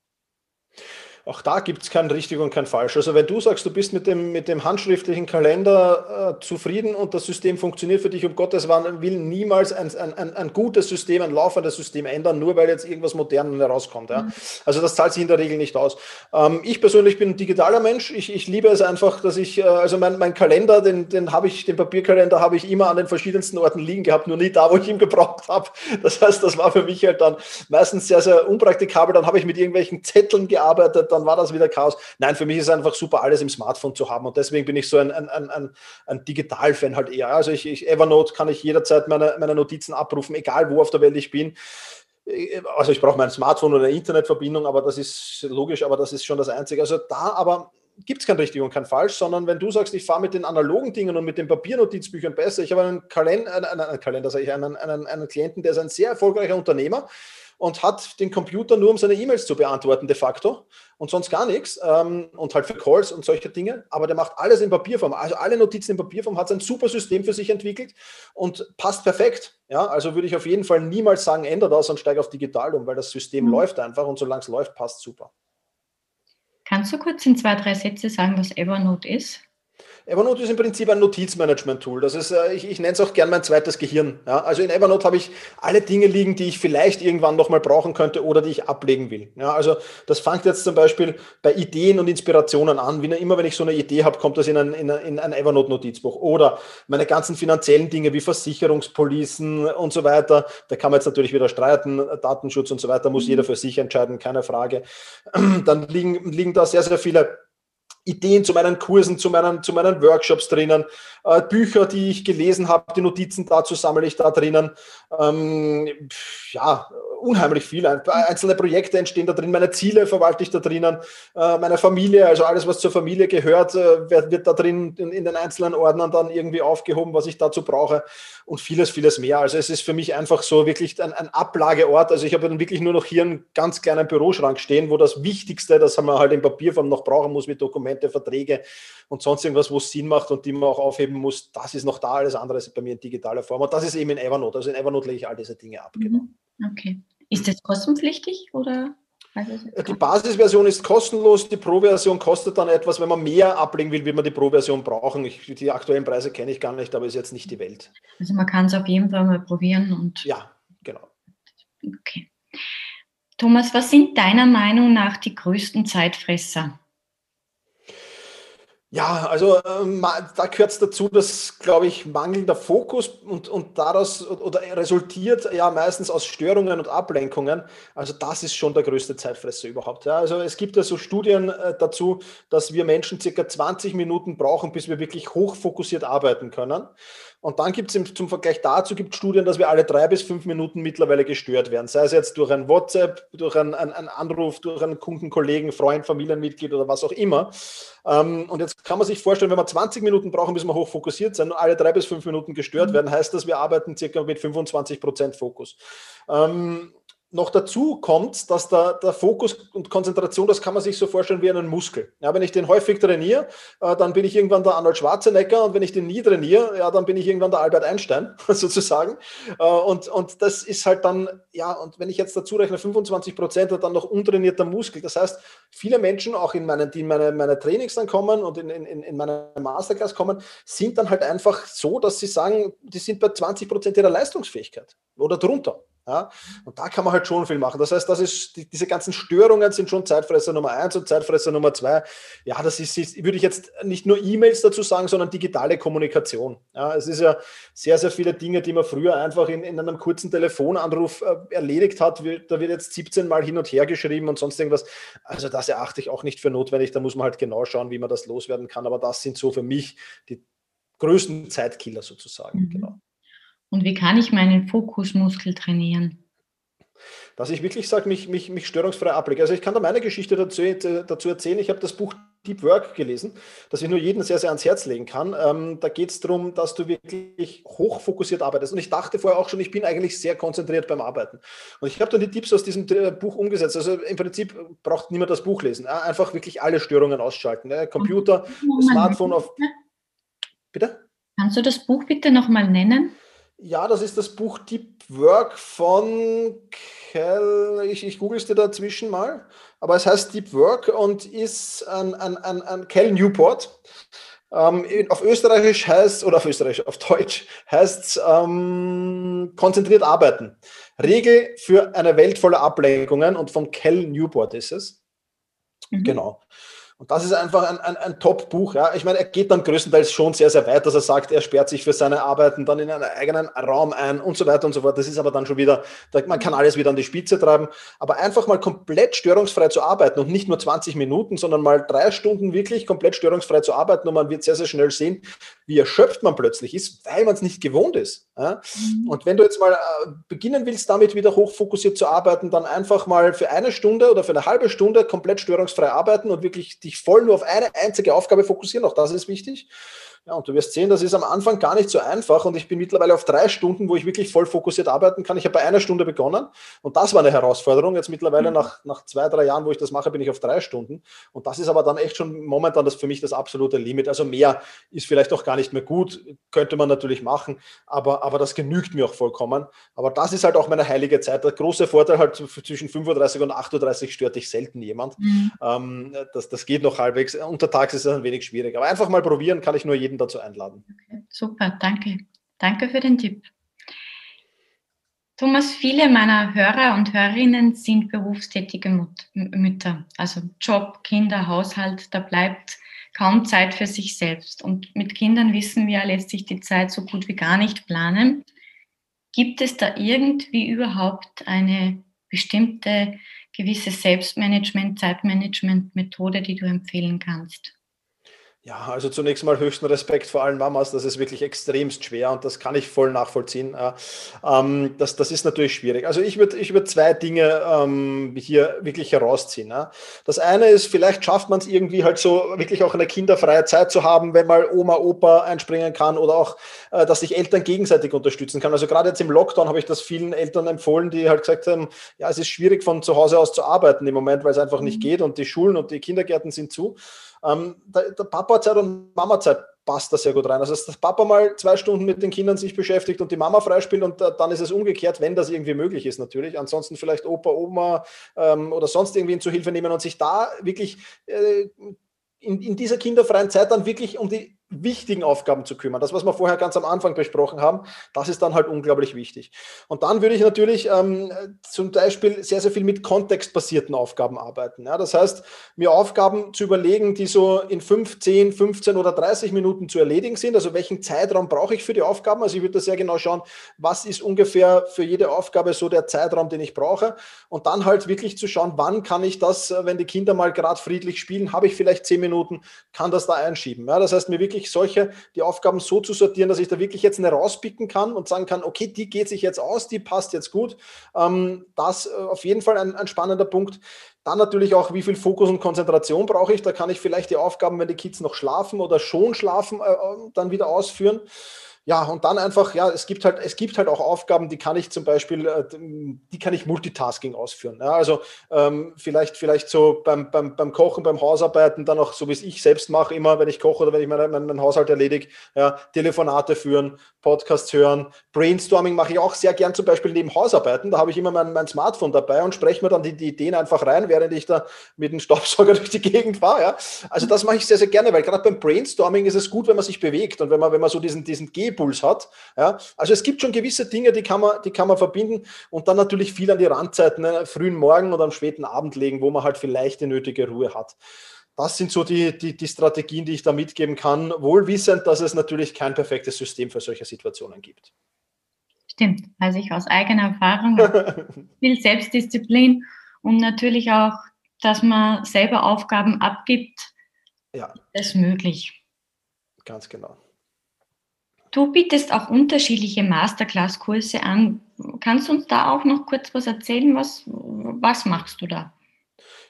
Auch da gibt es kein richtig und kein falsch. Also wenn du sagst, du bist mit dem, mit dem handschriftlichen Kalender äh, zufrieden und das System funktioniert für dich, um Gottes Willen niemals ein, ein, ein, ein, gutes System, ein laufendes System ändern, nur weil jetzt irgendwas Modernes herauskommt. Ja? Mhm. Also das zahlt sich in der Regel nicht aus. Ähm, ich persönlich bin ein digitaler Mensch. Ich, ich liebe es einfach, dass ich, äh, also mein, mein Kalender, den, den habe ich, den Papierkalender habe ich immer an den verschiedensten Orten liegen gehabt, nur nie da, wo ich ihn gebraucht habe. Das heißt, das war für mich halt dann meistens sehr, sehr unpraktikabel. Dann habe ich mit irgendwelchen Zetteln gearbeitet, dann war das wieder Chaos. Nein, für mich ist es einfach super, alles im Smartphone zu haben. Und deswegen bin ich so ein, ein, ein, ein, Digital-Fan halt eher. Also ich, ich, Evernote kann ich jederzeit meine, meine Notizen abrufen, egal wo auf der Welt ich bin. Also ich brauche mein Smartphone oder eine Internetverbindung, aber das ist logisch, aber das ist schon das Einzige. Also da aber gibt es kein richtig und kein falsch, sondern wenn du sagst, ich fahre mit den analogen Dingen und mit den Papiernotizbüchern besser, ich habe einen Kalender, einen, einen Kalender, einen, einen, einen Klienten, der ist ein sehr erfolgreicher Unternehmer und hat den Computer nur, um seine E-Mails zu beantworten, de facto, und sonst gar nichts, ähm, und halt für Calls und solche Dinge, aber der macht alles in Papierform, also alle Notizen in Papierform, hat sein super System für sich entwickelt und passt perfekt. Ja, also würde ich auf jeden Fall niemals sagen, ändere das und steige auf digital um, weil das System mhm. läuft einfach und solange es läuft, passt super. Kannst du kurz in zwei, drei Sätze sagen, was Evernote ist? Evernote ist im Prinzip ein Notizmanagement-Tool. Das ist, äh, ich, ich nenne es auch gern mein zweites Gehirn. Ja, also in Evernote habe ich alle Dinge liegen, die ich vielleicht irgendwann nochmal brauchen könnte oder die ich ablegen will. Ja, also das fängt jetzt zum Beispiel bei Ideen und Inspirationen an. Wie immer, wenn ich so eine Idee habe, kommt das in ein, in ein, in ein Evernote-Notizbuch. Oder meine ganzen finanziellen Dinge wie Versicherungspolicen und so weiter. Da kann man jetzt natürlich wieder streiten, Datenschutz und so weiter, muss jeder für sich entscheiden, keine Frage. Dann liegen, liegen da sehr, sehr viele Ideen zu meinen Kursen, zu meinen, zu meinen Workshops drinnen, äh, Bücher, die ich gelesen habe, die Notizen dazu sammle ich da drinnen. Ähm, ja, unheimlich viel. Einzelne Projekte entstehen da drin, meine Ziele verwalte ich da drinnen, äh, meine Familie, also alles, was zur Familie gehört, äh, wird, wird, da drin in, in, den einzelnen Ordnern dann irgendwie aufgehoben, was ich dazu brauche und vieles, vieles mehr. Also es ist für mich einfach so wirklich ein, ein Ablageort. Also ich habe dann wirklich nur noch hier einen ganz kleinen Büroschrank stehen, wo das Wichtigste, das man halt in Papierform noch brauchen muss, wie Dokumente, Verträge und sonst irgendwas, wo es Sinn macht und die man auch aufheben muss, das ist noch da, alles andere ist bei mir in digitaler Form. Und das ist eben in Evernote. Also in Evernote lege ich all diese Dinge ab. Genau. Mhm. Okay. Ist das kostenpflichtig oder? Die Basisversion ist kostenlos, die Pro-Version kostet dann etwas, wenn man mehr ablegen will, will man die Pro-Version brauchen. Ich, die aktuellen Preise kenne ich gar nicht, aber ist jetzt nicht die Welt. Also man kann es auf jeden Fall mal probieren und. Ja, genau. Okay. Thomas, was sind deiner Meinung nach die größten Zeitfresser? Ja, also ähm, da gehört es dazu, dass, glaube ich, mangelnder Fokus und, und daraus oder resultiert ja meistens aus Störungen und Ablenkungen. Also das ist schon der größte Zeitfresser überhaupt. Ja. Also es gibt ja so Studien äh, dazu, dass wir Menschen circa 20 Minuten brauchen, bis wir wirklich hochfokussiert arbeiten können. Und dann gibt es zum Vergleich dazu gibt Studien, dass wir alle drei bis fünf Minuten mittlerweile gestört werden. Sei es jetzt durch ein WhatsApp, durch einen, einen Anruf, durch einen Kundenkollegen, Freund, Familienmitglied oder was auch immer. Ähm, und jetzt kann man sich vorstellen, wenn wir 20 Minuten brauchen, bis wir hochfokussiert sind und alle drei bis fünf Minuten gestört mhm. werden, heißt das, wir arbeiten circa mit 25 Prozent Fokus. Ähm, noch dazu kommt, dass der, der Fokus und Konzentration, das kann man sich so vorstellen wie einen Muskel. Ja, wenn ich den häufig trainiere, äh, dann bin ich irgendwann der Arnold Schwarzenegger und wenn ich den nie trainiere, ja, dann bin ich irgendwann der Albert Einstein sozusagen. Äh, und, und das ist halt dann, ja, und wenn ich jetzt dazu rechne, 25 Prozent hat dann noch untrainierter Muskel. Das heißt, viele Menschen, auch in meinen, die in meine, meine Trainings dann kommen und in, in, in meine Masterclass kommen, sind dann halt einfach so, dass sie sagen, die sind bei 20 Prozent ihrer Leistungsfähigkeit oder drunter. Ja? Und da kann man halt schon viel machen. Das heißt, das ist, die, diese ganzen Störungen sind schon Zeitfresser Nummer eins und Zeitfresser Nummer zwei. Ja, das ist, ist würde ich jetzt nicht nur E-Mails dazu sagen, sondern digitale Kommunikation. Ja, es ist ja sehr, sehr viele Dinge, die man früher einfach in, in einem kurzen Telefonanruf äh, erledigt hat. Da wird jetzt 17 Mal hin und her geschrieben und sonst irgendwas. Also das erachte ich auch nicht für notwendig. Da muss man halt genau schauen, wie man das loswerden kann. Aber das sind so für mich die größten Zeitkiller sozusagen. Mhm. Genau. Und wie kann ich meinen Fokusmuskel trainieren? Dass ich wirklich sage, mich, mich, mich störungsfrei ablege. Also ich kann da meine Geschichte dazu, dazu erzählen. Ich habe das Buch Deep Work gelesen, das ich nur jedem sehr, sehr ans Herz legen kann. Ähm, da geht es darum, dass du wirklich hochfokussiert arbeitest. Und ich dachte vorher auch schon, ich bin eigentlich sehr konzentriert beim Arbeiten. Und ich habe dann die Tipps aus diesem äh, Buch umgesetzt. Also im Prinzip braucht niemand das Buch lesen. Einfach wirklich alle Störungen ausschalten. Ne? Computer, Smartphone auf. Bitte? Kannst du das Buch bitte nochmal nennen? Ja, das ist das Buch Deep Work von Cal, ich, ich google es dir dazwischen mal, aber es heißt Deep Work und ist ein, ein, ein, ein Cal Newport. Ähm, auf Österreichisch heißt, oder auf Österreichisch, auf Deutsch heißt es ähm, konzentriert arbeiten. Regel für eine Welt voller Ablenkungen und von Cal Newport ist es. Mhm. Genau. Und das ist einfach ein, ein, ein Top-Buch. Ja. Ich meine, er geht dann größtenteils schon sehr, sehr weit, dass er sagt, er sperrt sich für seine Arbeiten dann in einen eigenen Raum ein und so weiter und so fort. Das ist aber dann schon wieder, man kann alles wieder an die Spitze treiben. Aber einfach mal komplett störungsfrei zu arbeiten und nicht nur 20 Minuten, sondern mal drei Stunden wirklich komplett störungsfrei zu arbeiten und man wird sehr, sehr schnell sehen, wie erschöpft man plötzlich ist, weil man es nicht gewohnt ist. Ja. Mhm. Und wenn du jetzt mal äh, beginnen willst, damit wieder hochfokussiert zu arbeiten, dann einfach mal für eine Stunde oder für eine halbe Stunde komplett störungsfrei arbeiten und wirklich dich voll nur auf eine einzige Aufgabe fokussieren, auch das ist wichtig. Ja, und du wirst sehen, das ist am Anfang gar nicht so einfach und ich bin mittlerweile auf drei Stunden, wo ich wirklich voll fokussiert arbeiten kann. Ich habe bei einer Stunde begonnen und das war eine Herausforderung. Jetzt mittlerweile mhm. nach, nach zwei, drei Jahren, wo ich das mache, bin ich auf drei Stunden und das ist aber dann echt schon momentan das für mich das absolute Limit. Also mehr ist vielleicht auch gar nicht mehr gut, könnte man natürlich machen, aber, aber das genügt mir auch vollkommen. Aber das ist halt auch meine heilige Zeit. Der große Vorteil halt zwischen 35 und 38 stört dich selten jemand. Mhm. Ähm, das, das geht noch halbwegs. Untertags ist es ein wenig schwierig, aber einfach mal probieren kann ich nur jeden jeden dazu einladen. Okay, super, danke. Danke für den Tipp. Thomas, viele meiner Hörer und Hörerinnen sind berufstätige Mut Mütter. Also Job, Kinder, Haushalt, da bleibt kaum Zeit für sich selbst. Und mit Kindern wissen wir, lässt sich die Zeit so gut wie gar nicht planen. Gibt es da irgendwie überhaupt eine bestimmte gewisse Selbstmanagement, Zeitmanagement-Methode, die du empfehlen kannst? Ja, also zunächst mal höchsten Respekt vor allen Mamas. Das ist wirklich extremst schwer und das kann ich voll nachvollziehen. Ähm, das, das ist natürlich schwierig. Also ich würde ich würd zwei Dinge ähm, hier wirklich herausziehen. Das eine ist, vielleicht schafft man es irgendwie halt so wirklich auch eine kinderfreie Zeit zu haben, wenn mal Oma, Opa einspringen kann oder auch, äh, dass sich Eltern gegenseitig unterstützen kann. Also gerade jetzt im Lockdown habe ich das vielen Eltern empfohlen, die halt gesagt haben, ja, es ist schwierig von zu Hause aus zu arbeiten im Moment, weil es einfach nicht mhm. geht und die Schulen und die Kindergärten sind zu. Ähm, der, der Papa-Zeit und Mama-Zeit passt da sehr gut rein. Also, dass das Papa mal zwei Stunden mit den Kindern sich beschäftigt und die Mama freispielt und äh, dann ist es umgekehrt, wenn das irgendwie möglich ist, natürlich. Ansonsten vielleicht Opa, Oma ähm, oder sonst irgendwen zu Hilfe nehmen und sich da wirklich äh, in, in dieser kinderfreien Zeit dann wirklich um die wichtigen Aufgaben zu kümmern. Das, was wir vorher ganz am Anfang besprochen haben, das ist dann halt unglaublich wichtig. Und dann würde ich natürlich ähm, zum Beispiel sehr, sehr viel mit kontextbasierten Aufgaben arbeiten. Ja, das heißt, mir Aufgaben zu überlegen, die so in 5, 10, 15 oder 30 Minuten zu erledigen sind. Also welchen Zeitraum brauche ich für die Aufgaben? Also ich würde da sehr genau schauen, was ist ungefähr für jede Aufgabe so der Zeitraum, den ich brauche. Und dann halt wirklich zu schauen, wann kann ich das, wenn die Kinder mal gerade friedlich spielen, habe ich vielleicht 10 Minuten, kann das da einschieben. Ja, das heißt, mir wirklich wirklich solche, die Aufgaben so zu sortieren, dass ich da wirklich jetzt eine rauspicken kann und sagen kann, okay, die geht sich jetzt aus, die passt jetzt gut. Ähm, das äh, auf jeden Fall ein, ein spannender Punkt. Dann natürlich auch, wie viel Fokus und Konzentration brauche ich. Da kann ich vielleicht die Aufgaben, wenn die Kids noch schlafen oder schon schlafen, äh, äh dann wieder ausführen. Ja, und dann einfach, ja, es gibt halt, es gibt halt auch Aufgaben, die kann ich zum Beispiel, äh, die kann ich Multitasking ausführen. Ja, also ähm, vielleicht, vielleicht so beim, beim, beim Kochen, beim Hausarbeiten, dann auch so wie es ich selbst mache, immer wenn ich koche oder wenn ich meinen mein, mein Haushalt erledige, ja, Telefonate führen, Podcasts hören, Brainstorming mache ich auch sehr gern zum Beispiel neben Hausarbeiten. Da habe ich immer mein, mein Smartphone dabei und spreche mir dann die, die Ideen einfach rein, während ich da mit dem Staubsauger durch die Gegend fahre. Ja. Also das mache ich sehr, sehr gerne, weil gerade beim Brainstorming ist es gut, wenn man sich bewegt und wenn man, wenn man so diesen, diesen G Puls hat. Ja? Also es gibt schon gewisse Dinge, die kann, man, die kann man verbinden und dann natürlich viel an die Randzeiten, ne? frühen Morgen oder am späten Abend legen, wo man halt vielleicht die nötige Ruhe hat. Das sind so die, die, die Strategien, die ich da mitgeben kann, wohlwissend, dass es natürlich kein perfektes System für solche Situationen gibt. Stimmt, also ich aus eigener Erfahrung viel Selbstdisziplin und natürlich auch, dass man selber Aufgaben abgibt, ja. ist möglich. Ganz genau. Du bietest auch unterschiedliche Masterclass-Kurse an. Kannst du uns da auch noch kurz was erzählen? Was, was machst du da?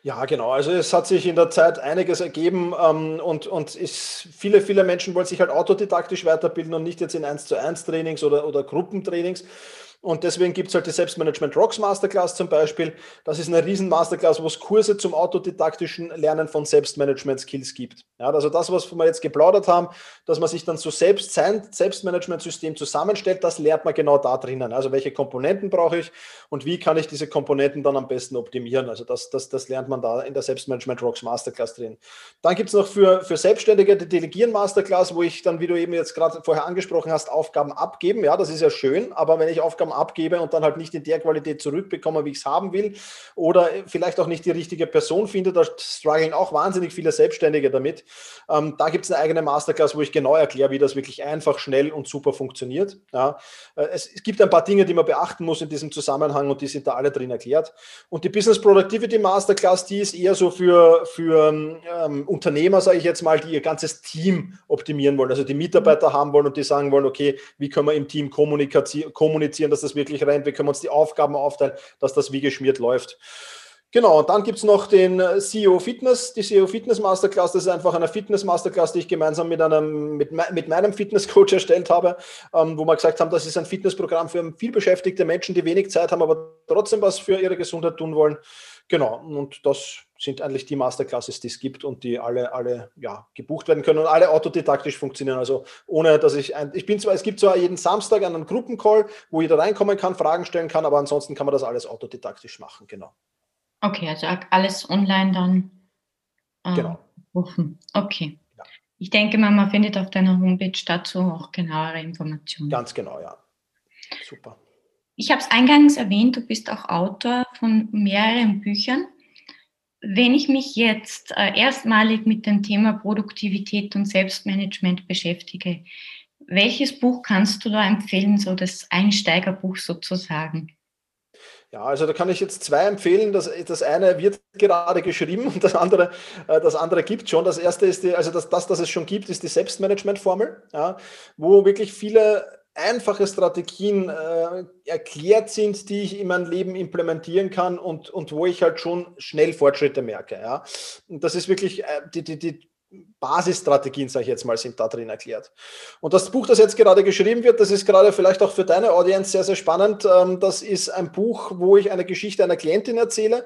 Ja, genau. Also es hat sich in der Zeit einiges ergeben ähm, und, und ist, viele, viele Menschen wollen sich halt autodidaktisch weiterbilden und nicht jetzt in 1 zu 1 Trainings oder, oder Gruppentrainings. Und deswegen gibt es halt die Selbstmanagement Rocks Masterclass zum Beispiel. Das ist eine riesen Masterclass, wo es Kurse zum autodidaktischen Lernen von Selbstmanagement-Skills gibt. Ja, also das, was wir jetzt geplaudert haben, dass man sich dann so selbst sein Selbstmanagement-System zusammenstellt, das lernt man genau da drinnen. Also welche Komponenten brauche ich und wie kann ich diese Komponenten dann am besten optimieren. Also das, das, das lernt man da in der Selbstmanagement Rocks Masterclass drin. Dann gibt es noch für, für Selbstständige die Delegieren Masterclass, wo ich dann, wie du eben jetzt gerade vorher angesprochen hast, Aufgaben abgeben. Ja, das ist ja schön, aber wenn ich Aufgaben abgebe und dann halt nicht in der Qualität zurückbekomme, wie ich es haben will, oder vielleicht auch nicht die richtige Person finde, da strugglen auch wahnsinnig viele Selbstständige damit. Ähm, da gibt es eine eigene Masterclass, wo ich genau erkläre, wie das wirklich einfach, schnell und super funktioniert. Ja, äh, es, es gibt ein paar Dinge, die man beachten muss in diesem Zusammenhang und die sind da alle drin erklärt. Und die Business Productivity Masterclass, die ist eher so für, für ähm, Unternehmer, sage ich jetzt mal, die ihr ganzes Team optimieren wollen, also die Mitarbeiter haben wollen und die sagen wollen, okay, wie können wir im Team kommunizieren, dass das wirklich rennt, wie können wir uns die Aufgaben aufteilen, dass das wie geschmiert läuft. Genau, und dann gibt es noch den CEO Fitness, die CEO Fitness Masterclass. Das ist einfach eine Fitness Masterclass, die ich gemeinsam mit, einem, mit, mit meinem Fitnesscoach erstellt habe, ähm, wo wir gesagt haben, das ist ein Fitnessprogramm für vielbeschäftigte Menschen, die wenig Zeit haben, aber trotzdem was für ihre Gesundheit tun wollen. Genau, und das sind eigentlich die Masterclasses, die es gibt und die alle, alle ja, gebucht werden können und alle autodidaktisch funktionieren. Also ohne, dass ich ein, ich bin zwar, es gibt zwar jeden Samstag einen Gruppencall, wo jeder reinkommen kann, Fragen stellen kann, aber ansonsten kann man das alles autodidaktisch machen, genau. Okay, also alles online dann äh, genau. rufen. Okay. Ja. Ich denke mal, man findet auf deiner Homepage dazu auch genauere Informationen. Ganz genau, ja. Super. Ich habe es eingangs erwähnt, du bist auch Autor von mehreren Büchern. Wenn ich mich jetzt äh, erstmalig mit dem Thema Produktivität und Selbstmanagement beschäftige, welches Buch kannst du da empfehlen, so das Einsteigerbuch sozusagen? Ja, also da kann ich jetzt zwei empfehlen. Das, das eine wird gerade geschrieben und das andere, äh, das andere gibt schon. Das erste ist die, also das, das, das es schon gibt, ist die Selbstmanagement-Formel, ja, wo wirklich viele einfache Strategien äh, erklärt sind, die ich in mein Leben implementieren kann und, und wo ich halt schon schnell Fortschritte merke. Ja. Und das ist wirklich äh, die, die, die Basisstrategien, sage ich jetzt mal, sind da drin erklärt. Und das Buch, das jetzt gerade geschrieben wird, das ist gerade vielleicht auch für deine Audience sehr, sehr spannend. Ähm, das ist ein Buch, wo ich eine Geschichte einer Klientin erzähle,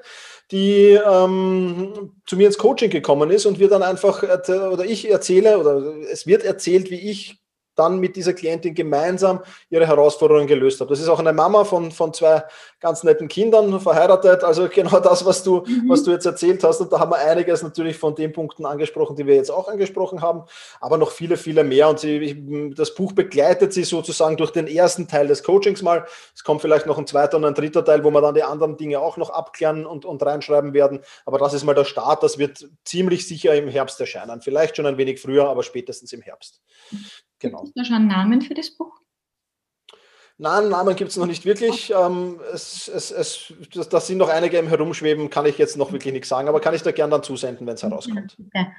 die ähm, zu mir ins Coaching gekommen ist und wir dann einfach, oder ich erzähle, oder es wird erzählt, wie ich dann mit dieser Klientin gemeinsam ihre Herausforderungen gelöst habe. Das ist auch eine Mama von, von zwei ganz netten Kindern, verheiratet. Also genau das, was du, mhm. was du jetzt erzählt hast. Und da haben wir einiges natürlich von den Punkten angesprochen, die wir jetzt auch angesprochen haben, aber noch viele, viele mehr. Und sie, das Buch begleitet sie sozusagen durch den ersten Teil des Coachings mal. Es kommt vielleicht noch ein zweiter und ein dritter Teil, wo wir dann die anderen Dinge auch noch abklären und, und reinschreiben werden. Aber das ist mal der Start. Das wird ziemlich sicher im Herbst erscheinen. Vielleicht schon ein wenig früher, aber spätestens im Herbst. Genau. Gibt es da schon einen Namen für das Buch? Nein, Namen gibt es noch nicht wirklich. Ähm, es, es, es, das, das, sind noch einige im Herumschweben, kann ich jetzt noch wirklich nichts sagen, aber kann ich da gerne dann zusenden, wenn es herauskommt. Ja,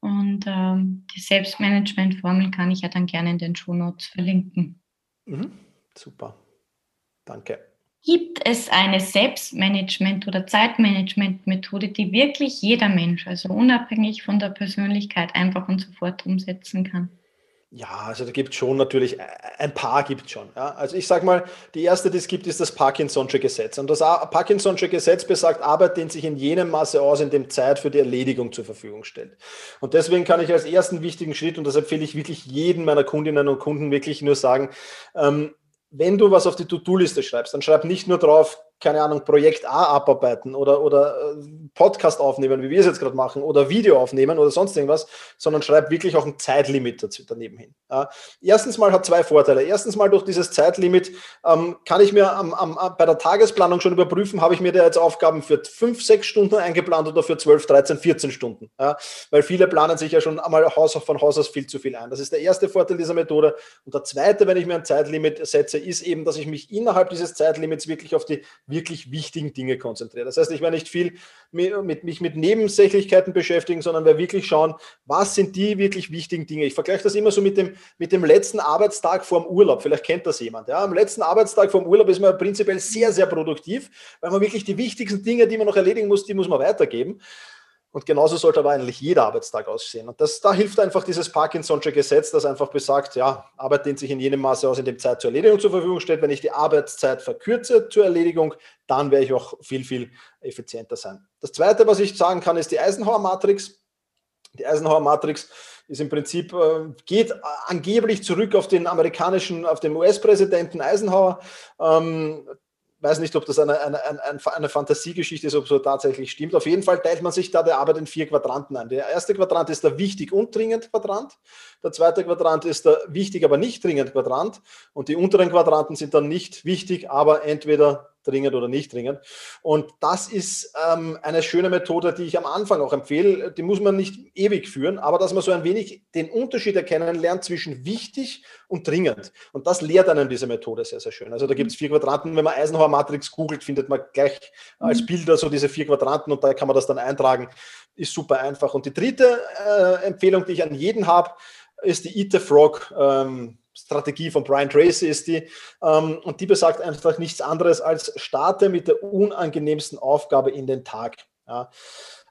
und ähm, die Selbstmanagement-Formel kann ich ja dann gerne in den Shownotes verlinken. Mhm. Super. Danke. Gibt es eine Selbstmanagement- oder Zeitmanagement-Methode, die wirklich jeder Mensch, also unabhängig von der Persönlichkeit, einfach und sofort umsetzen kann? Ja, also da gibt es schon natürlich, äh, ein paar gibt es schon. Ja. Also ich sage mal, die erste, die es gibt, ist das Parkinson'sche Gesetz. Und das Parkinson'sche Gesetz besagt, Arbeit dehnt sich in jenem Maße aus, in dem Zeit für die Erledigung zur Verfügung stellt. Und deswegen kann ich als ersten wichtigen Schritt, und das empfehle ich wirklich jedem meiner Kundinnen und Kunden wirklich nur sagen, ähm, wenn du was auf die To-Do-Liste schreibst, dann schreib nicht nur drauf, keine Ahnung, Projekt A abarbeiten oder, oder äh, Podcast aufnehmen, wie wir es jetzt gerade machen, oder Video aufnehmen oder sonst irgendwas, sondern schreib wirklich auch ein Zeitlimit dazu, daneben hin. Ja. Erstens mal hat zwei Vorteile. Erstens mal durch dieses Zeitlimit ähm, kann ich mir am, am, bei der Tagesplanung schon überprüfen, habe ich mir da jetzt Aufgaben für fünf, sechs Stunden eingeplant oder für zwölf, 13, 14 Stunden. Ja. Weil viele planen sich ja schon einmal Haus, von Haus aus viel zu viel ein. Das ist der erste Vorteil dieser Methode. Und der zweite, wenn ich mir ein Zeitlimit setze, ist eben, dass ich mich innerhalb dieses Zeitlimits wirklich auf die wirklich wichtigen Dinge konzentriere. Das heißt, ich werde nicht viel mit, mich mit Nebensächlichkeiten beschäftigen, sondern werde wirklich schauen, was sind die wirklich wichtigen Dinge. Ich vergleiche das immer so mit dem, mit dem letzten Arbeitstag vorm Urlaub. Vielleicht kennt das jemand. Ja? Am letzten Arbeitstag vorm Urlaub ist man prinzipiell sehr, sehr produktiv, weil man wirklich die wichtigsten Dinge, die man noch erledigen muss, die muss man weitergeben. Und genauso sollte aber eigentlich jeder Arbeitstag aussehen. Und das, da hilft einfach dieses Parkinson'sche Gesetz, das einfach besagt, ja, Arbeit dehnt sich in jenem Maße aus, in dem Zeit zur Erledigung zur Verfügung steht. Wenn ich die Arbeitszeit verkürze zur Erledigung, dann werde ich auch viel, viel effizienter sein. Das Zweite, was ich sagen kann, ist die Eisenhower-Matrix. Die Eisenhower-Matrix ist im Prinzip, äh, geht angeblich zurück auf den amerikanischen, auf den US-Präsidenten Eisenhower. Weiß nicht, ob das eine, eine, eine, eine Fantasiegeschichte ist, ob so tatsächlich stimmt. Auf jeden Fall teilt man sich da der Arbeit in vier Quadranten ein. Der erste Quadrant ist der wichtig und dringend Quadrant. Der zweite Quadrant ist der wichtig, aber nicht dringend Quadrant. Und die unteren Quadranten sind dann nicht wichtig, aber entweder dringend oder nicht dringend. Und das ist ähm, eine schöne Methode, die ich am Anfang auch empfehle. Die muss man nicht ewig führen, aber dass man so ein wenig den Unterschied erkennen lernt zwischen wichtig und dringend. Und das lehrt einem diese Methode sehr, sehr schön. Also da gibt es vier Quadranten. Wenn man Eisenhower Matrix googelt, findet man gleich als mhm. Bilder so diese vier Quadranten und da kann man das dann eintragen. Ist super einfach. Und die dritte äh, Empfehlung, die ich an jeden habe, ist die Eat the Frog. Ähm, Strategie von Brian Tracy ist die. Ähm, und die besagt einfach nichts anderes als starte mit der unangenehmsten Aufgabe in den Tag. Ja.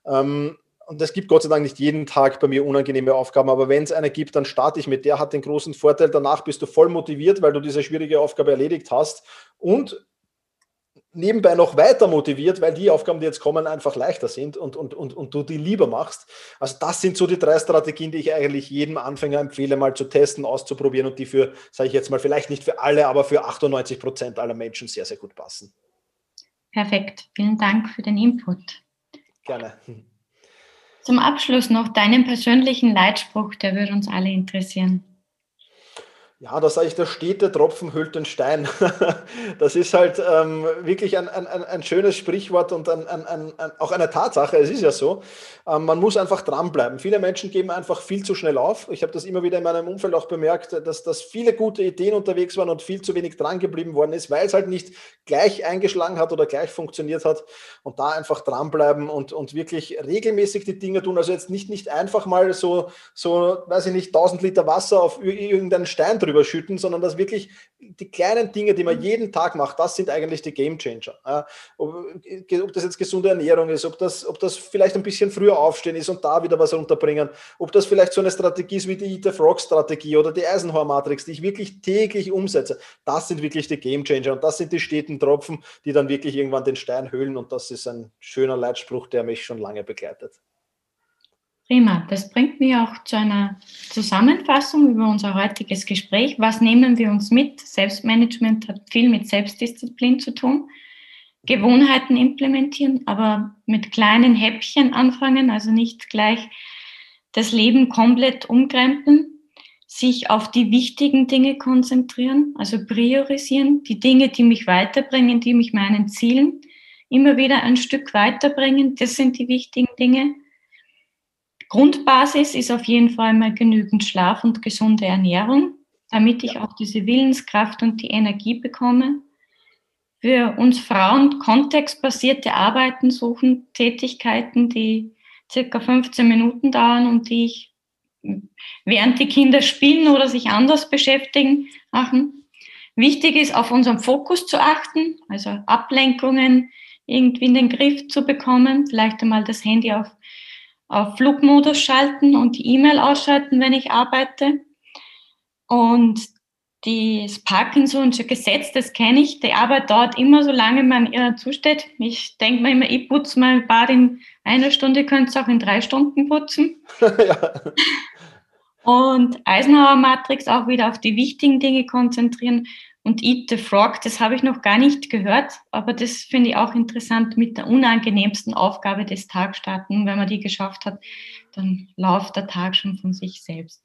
Ähm, und es gibt Gott sei Dank nicht jeden Tag bei mir unangenehme Aufgaben, aber wenn es eine gibt, dann starte ich mit der, hat den großen Vorteil, danach bist du voll motiviert, weil du diese schwierige Aufgabe erledigt hast und nebenbei noch weiter motiviert, weil die Aufgaben, die jetzt kommen, einfach leichter sind und, und, und, und du die lieber machst. Also das sind so die drei Strategien, die ich eigentlich jedem Anfänger empfehle, mal zu testen, auszuprobieren und die für, sage ich jetzt mal, vielleicht nicht für alle, aber für 98 Prozent aller Menschen sehr, sehr gut passen. Perfekt. Vielen Dank für den Input. Gerne. Zum Abschluss noch deinen persönlichen Leitspruch, der würde uns alle interessieren. Ja, da sage ich, der stete Tropfen hüllt den Stein. Das ist halt ähm, wirklich ein, ein, ein schönes Sprichwort und ein, ein, auch eine Tatsache. Es ist ja so, ähm, man muss einfach dranbleiben. Viele Menschen geben einfach viel zu schnell auf. Ich habe das immer wieder in meinem Umfeld auch bemerkt, dass, dass viele gute Ideen unterwegs waren und viel zu wenig dran geblieben worden ist, weil es halt nicht gleich eingeschlagen hat oder gleich funktioniert hat. Und da einfach dranbleiben und, und wirklich regelmäßig die Dinge tun. Also jetzt nicht, nicht einfach mal so, so, weiß ich nicht, 1000 Liter Wasser auf irgendeinen Stein drüber drüber schütten, sondern dass wirklich die kleinen Dinge, die man jeden Tag macht, das sind eigentlich die Game Changer. Ob, ob, das jetzt gesunde Ernährung ist, ob das, ob das vielleicht ein bisschen früher aufstehen ist und da wieder was runterbringen, ob das vielleicht so eine Strategie ist wie die Eat the Frog Strategie oder die Eisenhower Matrix, die ich wirklich täglich umsetze. Das sind wirklich die Game Changer und das sind die steten Tropfen, die dann wirklich irgendwann den Stein höhlen und das ist ein schöner Leitspruch, der mich schon lange begleitet. Prima, das bringt mich auch zu einer Zusammenfassung über unser heutiges Gespräch. Was nehmen wir uns mit? Selbstmanagement hat viel mit Selbstdisziplin zu tun. Gewohnheiten implementieren, aber mit kleinen Häppchen anfangen, also nicht gleich das Leben komplett umkrempeln, sich auf die wichtigen Dinge konzentrieren, also priorisieren, die Dinge, die mich weiterbringen, die mich meinen Zielen immer wieder ein Stück weiterbringen, das sind die wichtigen Dinge Grundbasis ist auf jeden Fall mal genügend Schlaf und gesunde Ernährung, damit ich auch diese Willenskraft und die Energie bekomme. Für uns Frauen kontextbasierte Arbeiten suchen, Tätigkeiten, die circa 15 Minuten dauern und die ich während die Kinder spielen oder sich anders beschäftigen machen. Wichtig ist, auf unseren Fokus zu achten, also Ablenkungen irgendwie in den Griff zu bekommen, vielleicht einmal das Handy auf auf Flugmodus schalten und die E-Mail ausschalten, wenn ich arbeite. Und das Parkinson'sche Gesetz, das kenne ich. Die Arbeit dauert immer so lange, man ihr zusteht. Ich denke mir immer, ich putze mein Bad in einer Stunde, könnte es auch in drei Stunden putzen. ja. Und Eisenhower Matrix auch wieder auf die wichtigen Dinge konzentrieren und Eat the Frog, das habe ich noch gar nicht gehört, aber das finde ich auch interessant mit der unangenehmsten Aufgabe des Tags starten. Wenn man die geschafft hat, dann läuft der Tag schon von sich selbst.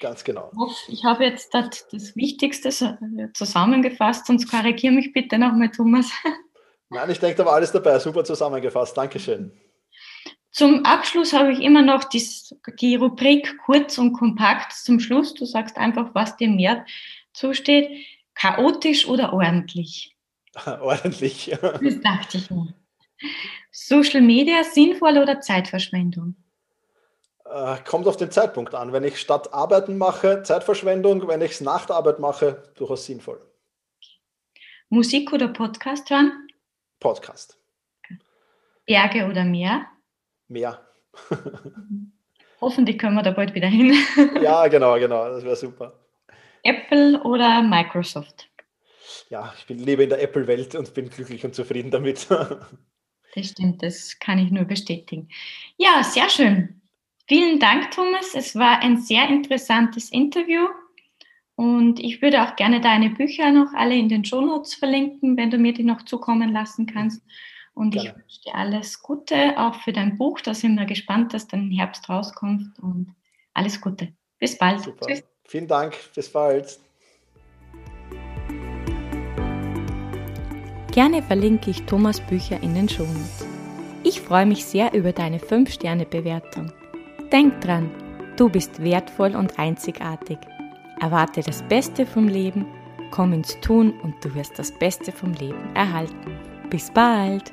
Ganz genau. Ich habe jetzt das, das Wichtigste zusammengefasst, sonst korrigiere mich bitte nochmal, Thomas. Nein, ich denke, da war alles dabei. Super zusammengefasst. Dankeschön. Zum Abschluss habe ich immer noch die, die Rubrik kurz und kompakt zum Schluss. Du sagst einfach, was dir mehr zusteht. Chaotisch oder ordentlich? ordentlich. Das dachte ich mir. Social Media sinnvoll oder Zeitverschwendung? Äh, kommt auf den Zeitpunkt an. Wenn ich statt Arbeiten mache, Zeitverschwendung. Wenn ich es nach der Arbeit mache, durchaus sinnvoll. Musik oder Podcast hören? Podcast. Berge oder Meer? Meer. Hoffentlich können wir da bald wieder hin. ja, genau, genau, das wäre super. Apple oder Microsoft? Ja, ich bin, lebe in der Apple-Welt und bin glücklich und zufrieden damit. das stimmt, das kann ich nur bestätigen. Ja, sehr schön. Vielen Dank, Thomas. Es war ein sehr interessantes Interview. Und ich würde auch gerne deine Bücher noch alle in den Shownotes verlinken, wenn du mir die noch zukommen lassen kannst. Und gerne. ich wünsche dir alles Gute, auch für dein Buch. Da sind wir gespannt, dass dann im Herbst rauskommt. Und alles Gute. Bis bald. Super. Tschüss. Vielen Dank. Bis bald. Gerne verlinke ich Thomas Bücher in den Shownotes. Ich freue mich sehr über deine 5-Sterne-Bewertung. Denk dran, du bist wertvoll und einzigartig. Erwarte das Beste vom Leben, komm ins Tun und du wirst das Beste vom Leben erhalten. Bis bald!